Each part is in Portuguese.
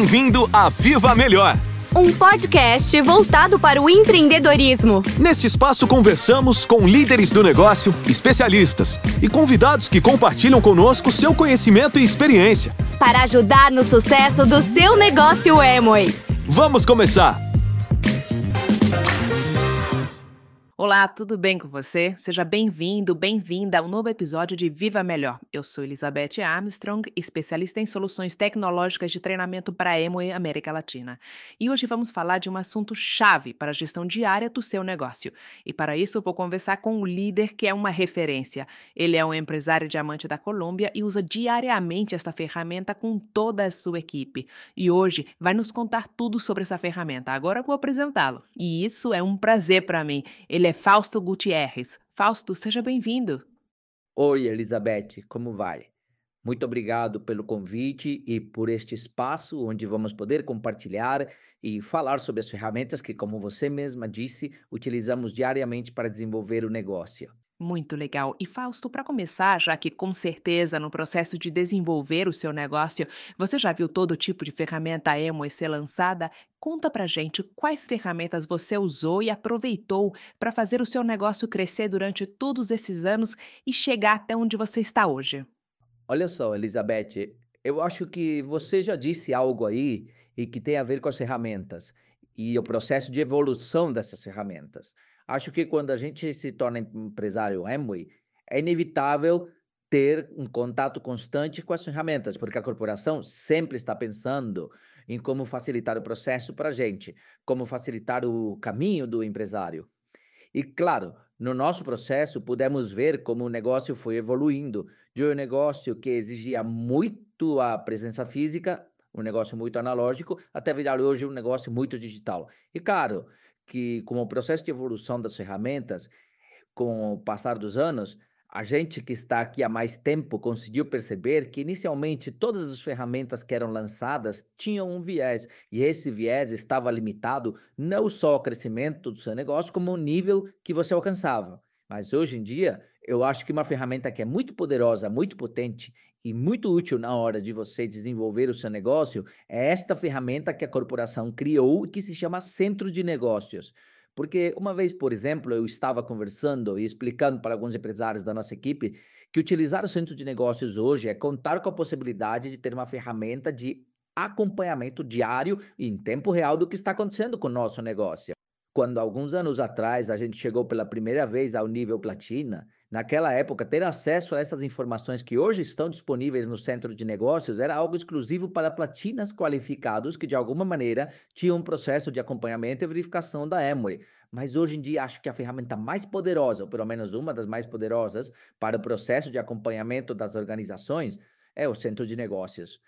Bem-vindo a Viva Melhor! Um podcast voltado para o empreendedorismo. Neste espaço conversamos com líderes do negócio, especialistas e convidados que compartilham conosco seu conhecimento e experiência. Para ajudar no sucesso do seu negócio Amway. Vamos começar! Olá, tudo bem com você? Seja bem-vindo, bem-vinda a um novo episódio de Viva Melhor. Eu sou Elizabeth Armstrong, especialista em soluções tecnológicas de treinamento para a e América Latina. E hoje vamos falar de um assunto chave para a gestão diária do seu negócio. E para isso vou conversar com o líder que é uma referência. Ele é um empresário diamante da Colômbia e usa diariamente esta ferramenta com toda a sua equipe. E hoje vai nos contar tudo sobre essa ferramenta. Agora vou apresentá-lo. E isso é um prazer para mim. Ele é é Fausto Gutierrez. Fausto, seja bem-vindo. Oi, Elizabeth, como vai? Muito obrigado pelo convite e por este espaço onde vamos poder compartilhar e falar sobre as ferramentas que, como você mesma disse, utilizamos diariamente para desenvolver o negócio. Muito legal. E Fausto, para começar, já que com certeza no processo de desenvolver o seu negócio, você já viu todo tipo de ferramenta Emo ser lançada? Conta pra gente quais ferramentas você usou e aproveitou para fazer o seu negócio crescer durante todos esses anos e chegar até onde você está hoje. Olha só, Elizabeth, eu acho que você já disse algo aí e que tem a ver com as ferramentas e o processo de evolução dessas ferramentas. Acho que quando a gente se torna empresário Amway, é inevitável ter um contato constante com as ferramentas, porque a corporação sempre está pensando em como facilitar o processo para a gente, como facilitar o caminho do empresário. E claro, no nosso processo pudemos ver como o negócio foi evoluindo de um negócio que exigia muito a presença física, um negócio muito analógico, até virar hoje um negócio muito digital. E claro, que com o processo de evolução das ferramentas, com o passar dos anos, a gente que está aqui há mais tempo conseguiu perceber que inicialmente todas as ferramentas que eram lançadas tinham um viés, e esse viés estava limitado não só ao crescimento do seu negócio, como o nível que você alcançava. Mas hoje em dia, eu acho que uma ferramenta que é muito poderosa, muito potente e muito útil na hora de você desenvolver o seu negócio é esta ferramenta que a corporação criou que se chama Centro de Negócios. Porque uma vez, por exemplo, eu estava conversando e explicando para alguns empresários da nossa equipe que utilizar o centro de negócios hoje é contar com a possibilidade de ter uma ferramenta de acompanhamento diário e em tempo real do que está acontecendo com o nosso negócio. Quando alguns anos atrás a gente chegou pela primeira vez ao nível platina, Naquela época, ter acesso a essas informações que hoje estão disponíveis no centro de negócios era algo exclusivo para platinas qualificados que, de alguma maneira, tinham um processo de acompanhamento e verificação da Emory. Mas hoje em dia, acho que a ferramenta mais poderosa, ou pelo menos uma das mais poderosas, para o processo de acompanhamento das organizações é o centro de negócios.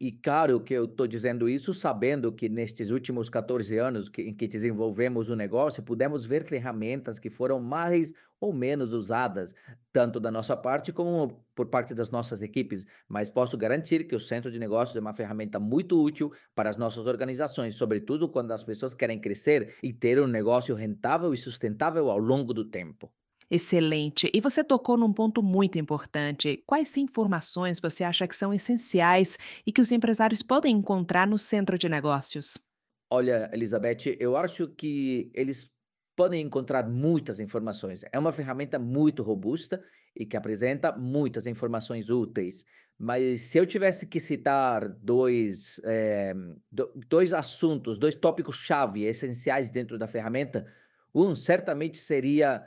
E claro que eu estou dizendo isso sabendo que nestes últimos 14 anos que, em que desenvolvemos o negócio, pudemos ver ferramentas que foram mais ou menos usadas, tanto da nossa parte como por parte das nossas equipes. Mas posso garantir que o centro de negócios é uma ferramenta muito útil para as nossas organizações, sobretudo quando as pessoas querem crescer e ter um negócio rentável e sustentável ao longo do tempo. Excelente. E você tocou num ponto muito importante. Quais informações você acha que são essenciais e que os empresários podem encontrar no centro de negócios? Olha, Elizabeth, eu acho que eles podem encontrar muitas informações. É uma ferramenta muito robusta e que apresenta muitas informações úteis. Mas se eu tivesse que citar dois, é, dois assuntos, dois tópicos-chave essenciais dentro da ferramenta, um certamente seria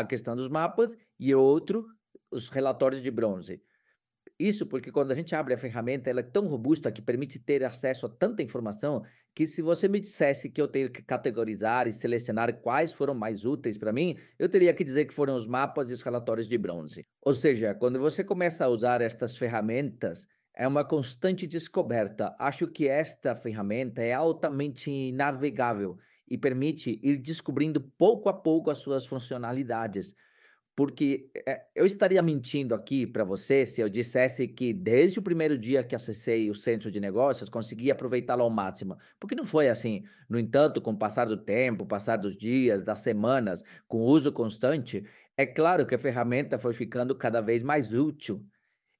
a questão dos mapas e outro, os relatórios de bronze. Isso porque quando a gente abre a ferramenta, ela é tão robusta que permite ter acesso a tanta informação que se você me dissesse que eu tenho que categorizar e selecionar quais foram mais úteis para mim, eu teria que dizer que foram os mapas e os relatórios de bronze. Ou seja, quando você começa a usar estas ferramentas, é uma constante descoberta. Acho que esta ferramenta é altamente navegável e permite ir descobrindo pouco a pouco as suas funcionalidades. Porque é, eu estaria mentindo aqui para você se eu dissesse que desde o primeiro dia que acessei o centro de negócios consegui aproveitá-lo ao máximo. Porque não foi assim. No entanto, com o passar do tempo, passar dos dias, das semanas, com uso constante, é claro que a ferramenta foi ficando cada vez mais útil.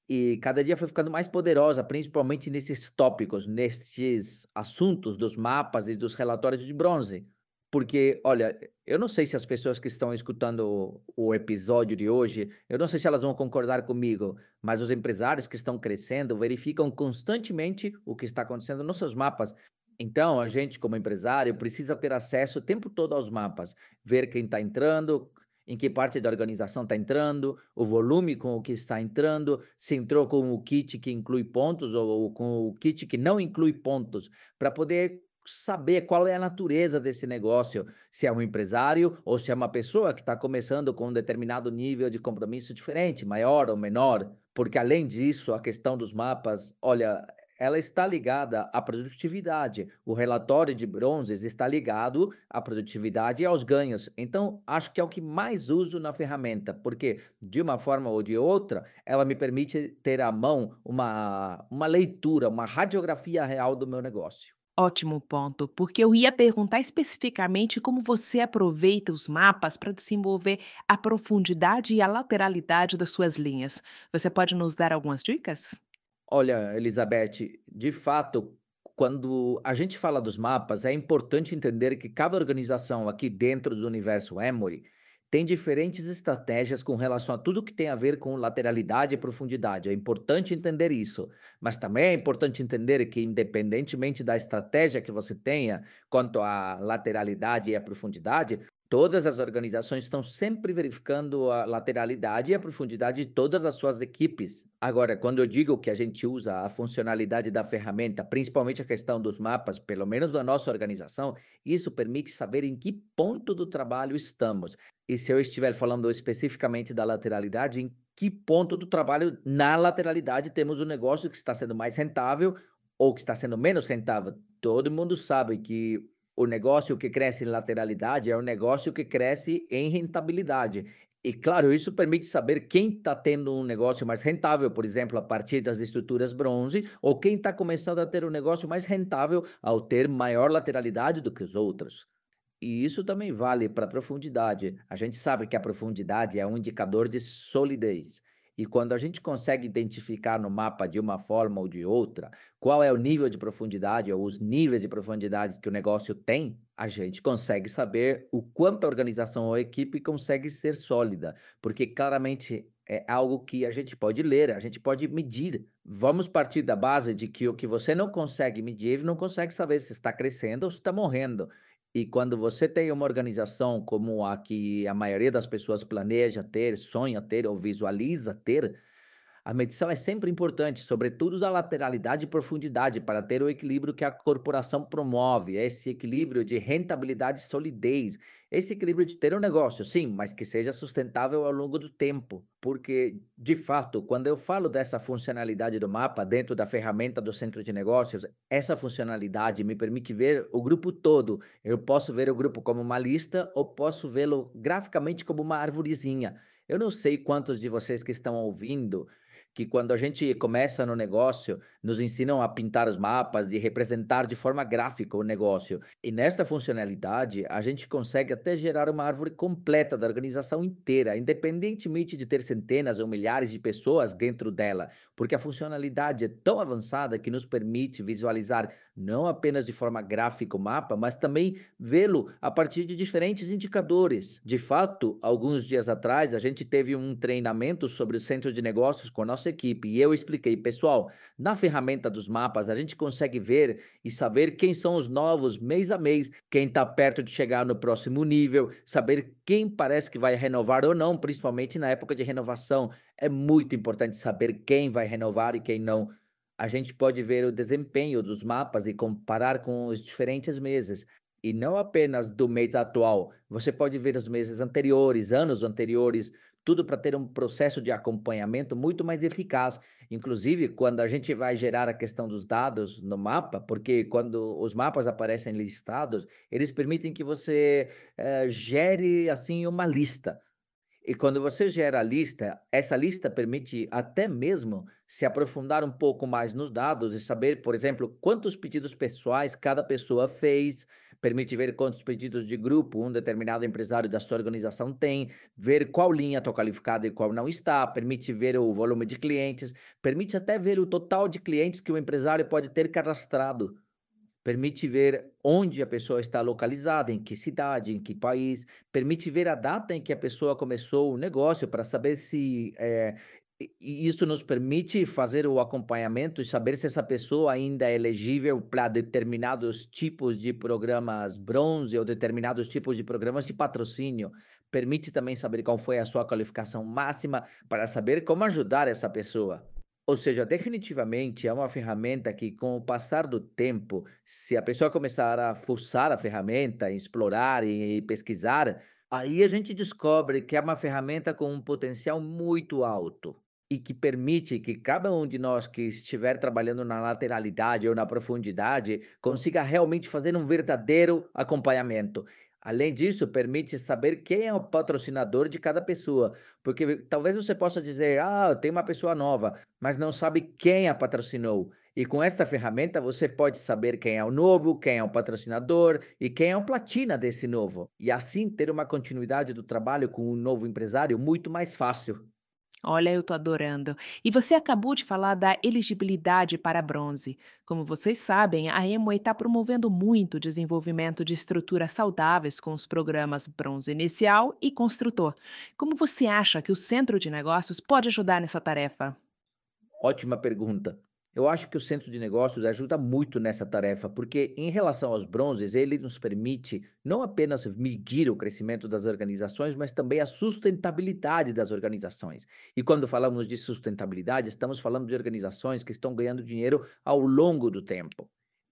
E cada dia foi ficando mais poderosa, principalmente nesses tópicos, nesses assuntos dos mapas e dos relatórios de bronze. Porque, olha, eu não sei se as pessoas que estão escutando o, o episódio de hoje, eu não sei se elas vão concordar comigo, mas os empresários que estão crescendo verificam constantemente o que está acontecendo nos seus mapas. Então, a gente, como empresário, precisa ter acesso o tempo todo aos mapas, ver quem está entrando, em que parte da organização está entrando, o volume com o que está entrando, se entrou com o kit que inclui pontos ou com o kit que não inclui pontos, para poder saber qual é a natureza desse negócio, se é um empresário ou se é uma pessoa que está começando com um determinado nível de compromisso diferente, maior ou menor, porque além disso, a questão dos mapas, olha, ela está ligada à produtividade. O relatório de bronzes está ligado à produtividade e aos ganhos. Então, acho que é o que mais uso na ferramenta, porque de uma forma ou de outra, ela me permite ter à mão uma, uma leitura, uma radiografia real do meu negócio. Ótimo ponto, porque eu ia perguntar especificamente como você aproveita os mapas para desenvolver a profundidade e a lateralidade das suas linhas. Você pode nos dar algumas dicas? Olha, Elizabeth, de fato, quando a gente fala dos mapas, é importante entender que cada organização aqui dentro do universo Emory tem diferentes estratégias com relação a tudo que tem a ver com lateralidade e profundidade. É importante entender isso, mas também é importante entender que, independentemente da estratégia que você tenha quanto à lateralidade e à profundidade, Todas as organizações estão sempre verificando a lateralidade e a profundidade de todas as suas equipes. Agora, quando eu digo que a gente usa a funcionalidade da ferramenta, principalmente a questão dos mapas, pelo menos da nossa organização, isso permite saber em que ponto do trabalho estamos. E se eu estiver falando especificamente da lateralidade, em que ponto do trabalho na lateralidade temos um negócio que está sendo mais rentável ou que está sendo menos rentável. Todo mundo sabe que o negócio que cresce em lateralidade é um negócio que cresce em rentabilidade. E, claro, isso permite saber quem está tendo um negócio mais rentável, por exemplo, a partir das estruturas bronze, ou quem está começando a ter um negócio mais rentável ao ter maior lateralidade do que os outros. E isso também vale para a profundidade. A gente sabe que a profundidade é um indicador de solidez. E quando a gente consegue identificar no mapa de uma forma ou de outra qual é o nível de profundidade ou os níveis de profundidade que o negócio tem, a gente consegue saber o quanto a organização ou a equipe consegue ser sólida, porque claramente é algo que a gente pode ler, a gente pode medir. Vamos partir da base de que o que você não consegue medir, não consegue saber se está crescendo ou se está morrendo. E quando você tem uma organização como a que a maioria das pessoas planeja ter, sonha ter ou visualiza ter, a medição é sempre importante, sobretudo da lateralidade e profundidade, para ter o equilíbrio que a corporação promove, esse equilíbrio de rentabilidade e solidez, esse equilíbrio de ter um negócio, sim, mas que seja sustentável ao longo do tempo. Porque, de fato, quando eu falo dessa funcionalidade do mapa dentro da ferramenta do centro de negócios, essa funcionalidade me permite ver o grupo todo. Eu posso ver o grupo como uma lista ou posso vê-lo graficamente como uma arvorezinha. Eu não sei quantos de vocês que estão ouvindo que quando a gente começa no negócio, nos ensinam a pintar os mapas e representar de forma gráfica o negócio. E nesta funcionalidade, a gente consegue até gerar uma árvore completa da organização inteira, independentemente de ter centenas ou milhares de pessoas dentro dela, porque a funcionalidade é tão avançada que nos permite visualizar não apenas de forma gráfica o mapa, mas também vê-lo a partir de diferentes indicadores. De fato, alguns dias atrás, a gente teve um treinamento sobre o centro de negócios com a nossa equipe e eu expliquei, pessoal, na ferramenta dos mapas, a gente consegue ver e saber quem são os novos mês a mês, quem está perto de chegar no próximo nível, saber quem parece que vai renovar ou não, principalmente na época de renovação. É muito importante saber quem vai renovar e quem não a gente pode ver o desempenho dos mapas e comparar com os diferentes meses. E não apenas do mês atual, você pode ver os meses anteriores, anos anteriores, tudo para ter um processo de acompanhamento muito mais eficaz. Inclusive, quando a gente vai gerar a questão dos dados no mapa, porque quando os mapas aparecem listados, eles permitem que você eh, gere assim uma lista. E quando você gera a lista, essa lista permite até mesmo se aprofundar um pouco mais nos dados e saber, por exemplo, quantos pedidos pessoais cada pessoa fez, permite ver quantos pedidos de grupo um determinado empresário da sua organização tem, ver qual linha está qualificada e qual não está, permite ver o volume de clientes, permite até ver o total de clientes que o empresário pode ter cadastrado permite ver onde a pessoa está localizada, em que cidade, em que país, permite ver a data em que a pessoa começou o negócio para saber se é, isso nos permite fazer o acompanhamento e saber se essa pessoa ainda é elegível para determinados tipos de programas bronze ou determinados tipos de programas de patrocínio. Permite também saber qual foi a sua qualificação máxima para saber como ajudar essa pessoa. Ou seja, definitivamente é uma ferramenta que, com o passar do tempo, se a pessoa começar a fuçar a ferramenta, explorar e pesquisar, aí a gente descobre que é uma ferramenta com um potencial muito alto e que permite que cada um de nós que estiver trabalhando na lateralidade ou na profundidade consiga realmente fazer um verdadeiro acompanhamento. Além disso, permite saber quem é o patrocinador de cada pessoa, porque talvez você possa dizer, ah, tem uma pessoa nova, mas não sabe quem a patrocinou. E com esta ferramenta você pode saber quem é o novo, quem é o patrocinador e quem é o platina desse novo. E assim ter uma continuidade do trabalho com um novo empresário muito mais fácil. Olha, eu tô adorando. E você acabou de falar da elegibilidade para bronze. Como vocês sabem, a Amway está promovendo muito o desenvolvimento de estruturas saudáveis com os programas Bronze Inicial e Construtor. Como você acha que o Centro de Negócios pode ajudar nessa tarefa? Ótima pergunta. Eu acho que o centro de negócios ajuda muito nessa tarefa, porque em relação aos bronzes, ele nos permite não apenas medir o crescimento das organizações, mas também a sustentabilidade das organizações. E quando falamos de sustentabilidade, estamos falando de organizações que estão ganhando dinheiro ao longo do tempo.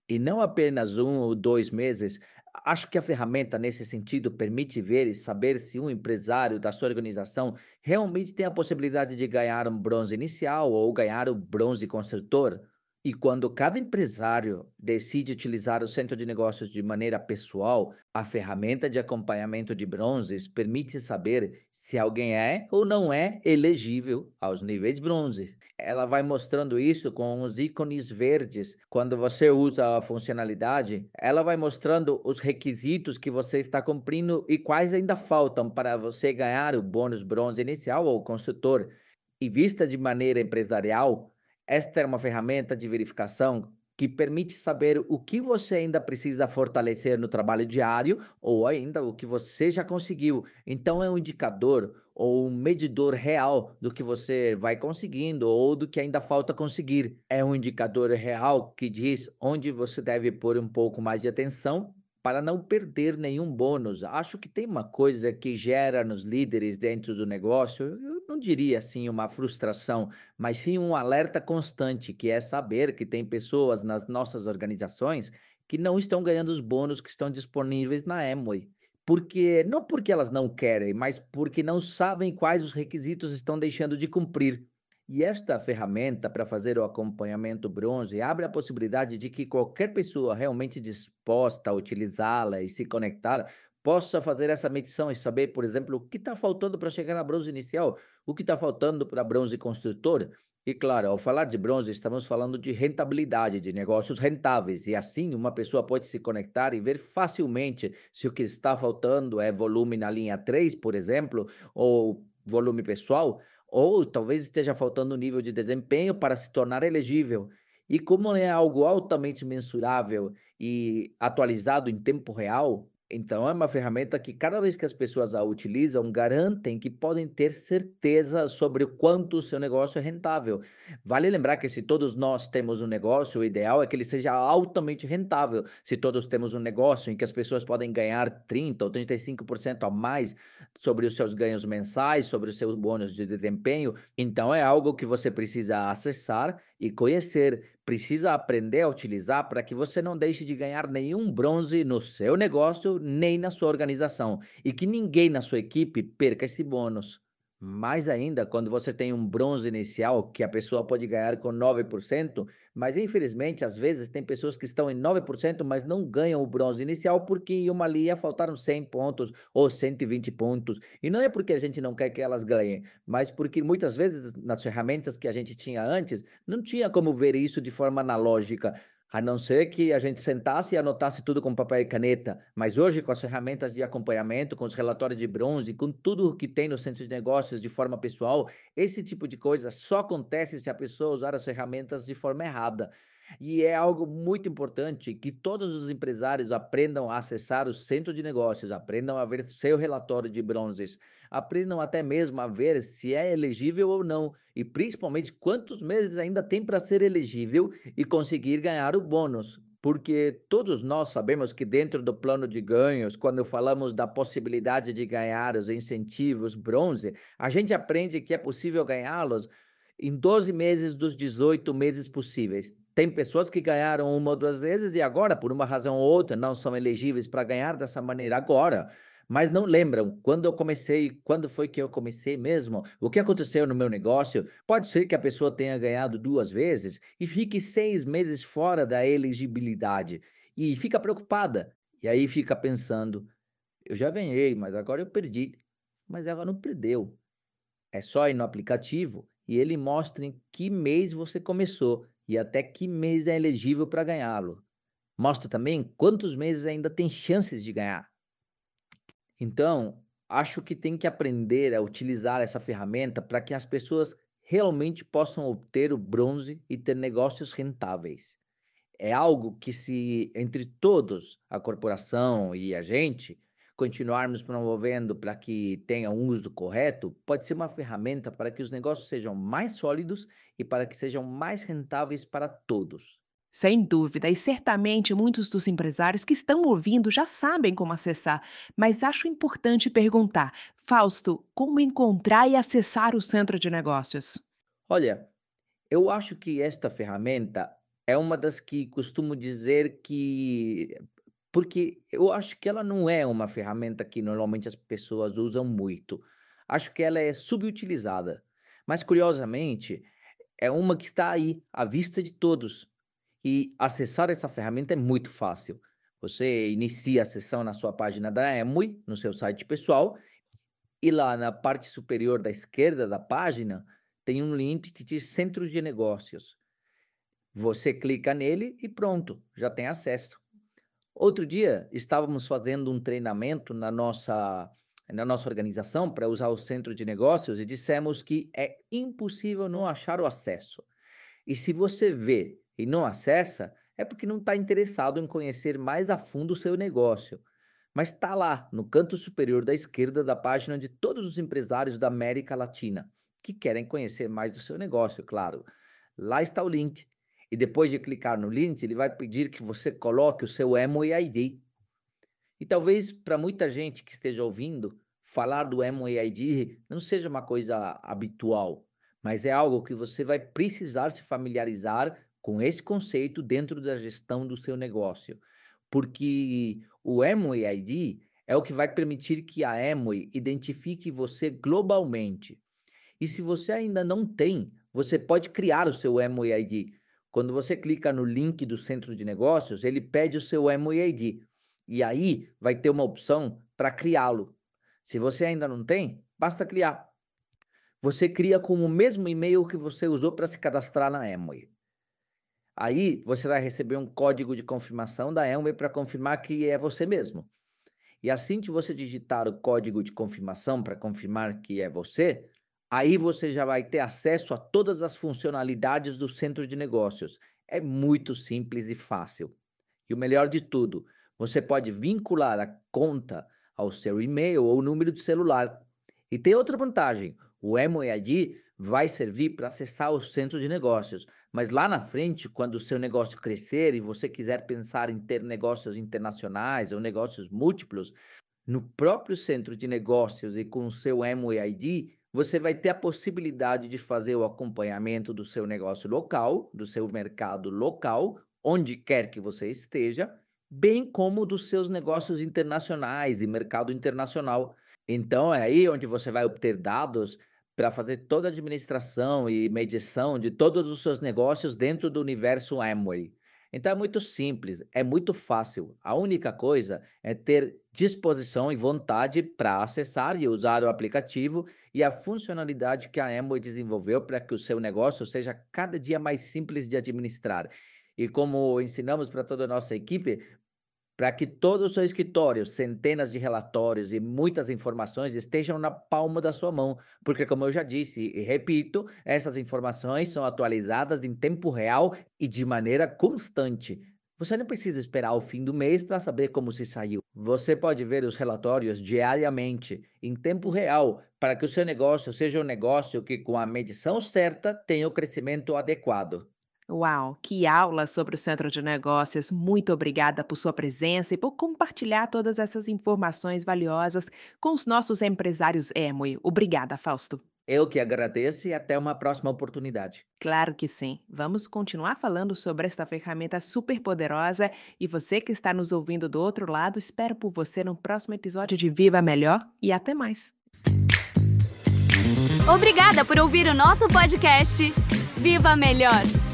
E não apenas um ou dois meses. Acho que a ferramenta, nesse sentido, permite ver e saber se um empresário da sua organização realmente tem a possibilidade de ganhar um bronze inicial ou ganhar o bronze construtor. E quando cada empresário decide utilizar o centro de negócios de maneira pessoal, a ferramenta de acompanhamento de bronzes permite saber se alguém é ou não é elegível aos níveis bronze. Ela vai mostrando isso com os ícones verdes. Quando você usa a funcionalidade, ela vai mostrando os requisitos que você está cumprindo e quais ainda faltam para você ganhar o bônus bronze inicial ou construtor. E vista de maneira empresarial, esta é uma ferramenta de verificação que permite saber o que você ainda precisa fortalecer no trabalho diário ou ainda o que você já conseguiu. Então é um indicador ou um medidor real do que você vai conseguindo ou do que ainda falta conseguir. É um indicador real que diz onde você deve pôr um pouco mais de atenção para não perder nenhum bônus. Acho que tem uma coisa que gera nos líderes dentro do negócio, eu não diria assim uma frustração, mas sim um alerta constante, que é saber que tem pessoas nas nossas organizações que não estão ganhando os bônus que estão disponíveis na Amway. Porque não porque elas não querem, mas porque não sabem quais os requisitos estão deixando de cumprir. E esta ferramenta para fazer o acompanhamento bronze abre a possibilidade de que qualquer pessoa realmente disposta a utilizá-la e se conectar possa fazer essa medição e saber, por exemplo, o que está faltando para chegar na bronze inicial, o que está faltando para bronze construtor. E claro, ao falar de bronze, estamos falando de rentabilidade, de negócios rentáveis. E assim, uma pessoa pode se conectar e ver facilmente se o que está faltando é volume na linha 3, por exemplo, ou volume pessoal, ou talvez esteja faltando nível de desempenho para se tornar elegível. E como é algo altamente mensurável e atualizado em tempo real, então, é uma ferramenta que cada vez que as pessoas a utilizam, garantem que podem ter certeza sobre o quanto o seu negócio é rentável. Vale lembrar que se todos nós temos um negócio, o ideal é que ele seja altamente rentável. Se todos temos um negócio em que as pessoas podem ganhar 30% ou 35% a mais sobre os seus ganhos mensais, sobre os seus bônus de desempenho, então é algo que você precisa acessar e conhecer precisa aprender a utilizar para que você não deixe de ganhar nenhum bronze no seu negócio nem na sua organização e que ninguém na sua equipe perca esse bônus. Mais ainda, quando você tem um bronze inicial que a pessoa pode ganhar com 9%, mas infelizmente, às vezes, tem pessoas que estão em 9%, mas não ganham o bronze inicial porque em uma linha faltaram 100 pontos ou 120 pontos. E não é porque a gente não quer que elas ganhem, mas porque muitas vezes nas ferramentas que a gente tinha antes, não tinha como ver isso de forma analógica. A não ser que a gente sentasse e anotasse tudo com papel e caneta. Mas hoje, com as ferramentas de acompanhamento, com os relatórios de bronze, com tudo que tem no centro de negócios de forma pessoal, esse tipo de coisa só acontece se a pessoa usar as ferramentas de forma errada. E é algo muito importante que todos os empresários aprendam a acessar o centro de negócios, aprendam a ver seu relatório de bronzes, aprendam até mesmo a ver se é elegível ou não, e principalmente quantos meses ainda tem para ser elegível e conseguir ganhar o bônus. Porque todos nós sabemos que dentro do plano de ganhos, quando falamos da possibilidade de ganhar os incentivos bronze, a gente aprende que é possível ganhá-los em 12 meses dos 18 meses possíveis. Tem pessoas que ganharam uma ou duas vezes e agora, por uma razão ou outra, não são elegíveis para ganhar dessa maneira agora. Mas não lembram quando eu comecei, quando foi que eu comecei mesmo, o que aconteceu no meu negócio. Pode ser que a pessoa tenha ganhado duas vezes e fique seis meses fora da elegibilidade e fica preocupada. E aí fica pensando: eu já ganhei, mas agora eu perdi. Mas ela não perdeu. É só ir no aplicativo e ele mostra em que mês você começou e até que mês é elegível para ganhá-lo. Mostra também quantos meses ainda tem chances de ganhar. Então, acho que tem que aprender a utilizar essa ferramenta para que as pessoas realmente possam obter o bronze e ter negócios rentáveis. É algo que, se entre todos, a corporação e a gente, continuarmos promovendo para que tenha um uso correto, pode ser uma ferramenta para que os negócios sejam mais sólidos e para que sejam mais rentáveis para todos. Sem dúvida, e certamente muitos dos empresários que estão ouvindo já sabem como acessar, mas acho importante perguntar, Fausto, como encontrar e acessar o centro de negócios? Olha, eu acho que esta ferramenta é uma das que costumo dizer que porque eu acho que ela não é uma ferramenta que normalmente as pessoas usam muito. Acho que ela é subutilizada. Mas, curiosamente, é uma que está aí, à vista de todos. E acessar essa ferramenta é muito fácil. Você inicia a sessão na sua página da Emui, no seu site pessoal, e lá na parte superior da esquerda da página tem um link que diz Centro de Negócios. Você clica nele e pronto, já tem acesso. Outro dia, estávamos fazendo um treinamento na nossa, na nossa organização para usar o centro de negócios e dissemos que é impossível não achar o acesso. E se você vê e não acessa, é porque não está interessado em conhecer mais a fundo o seu negócio. Mas está lá, no canto superior da esquerda da página de todos os empresários da América Latina que querem conhecer mais do seu negócio, claro. Lá está o link. E depois de clicar no link, ele vai pedir que você coloque o seu ID. E talvez para muita gente que esteja ouvindo, falar do ID não seja uma coisa habitual, mas é algo que você vai precisar se familiarizar com esse conceito dentro da gestão do seu negócio. Porque o ID é o que vai permitir que a Amway identifique você globalmente. E se você ainda não tem, você pode criar o seu ID quando você clica no link do centro de negócios, ele pede o seu MUID. E aí vai ter uma opção para criá-lo. Se você ainda não tem, basta criar. Você cria com o mesmo e-mail que você usou para se cadastrar na Amway. Aí você vai receber um código de confirmação da Amway para confirmar que é você mesmo. E assim que você digitar o código de confirmação para confirmar que é você, Aí você já vai ter acesso a todas as funcionalidades do centro de negócios. É muito simples e fácil. E o melhor de tudo, você pode vincular a conta ao seu e-mail ou número de celular. E tem outra vantagem: o MOEAD vai servir para acessar o centro de negócios. Mas lá na frente, quando o seu negócio crescer e você quiser pensar em ter negócios internacionais ou negócios múltiplos, no próprio centro de negócios e com o seu MOEAD, você vai ter a possibilidade de fazer o acompanhamento do seu negócio local, do seu mercado local, onde quer que você esteja, bem como dos seus negócios internacionais e mercado internacional. Então, é aí onde você vai obter dados para fazer toda a administração e medição de todos os seus negócios dentro do universo Amway. Então é muito simples, é muito fácil. A única coisa é ter disposição e vontade para acessar e usar o aplicativo e a funcionalidade que a Amway desenvolveu para que o seu negócio seja cada dia mais simples de administrar. e como ensinamos para toda a nossa equipe, para que todo o seu escritório, centenas de relatórios e muitas informações estejam na palma da sua mão, porque como eu já disse e repito, essas informações são atualizadas em tempo real e de maneira constante. Você não precisa esperar o fim do mês para saber como se saiu. Você pode ver os relatórios diariamente, em tempo real, para que o seu negócio seja um negócio que, com a medição certa, tenha o crescimento adequado. Uau, que aula sobre o Centro de Negócios. Muito obrigada por sua presença e por compartilhar todas essas informações valiosas com os nossos empresários Emoi. Obrigada, Fausto. Eu que agradeço e até uma próxima oportunidade. Claro que sim. Vamos continuar falando sobre esta ferramenta super poderosa e você que está nos ouvindo do outro lado, espero por você no próximo episódio de Viva Melhor e até mais. Obrigada por ouvir o nosso podcast. Viva Melhor!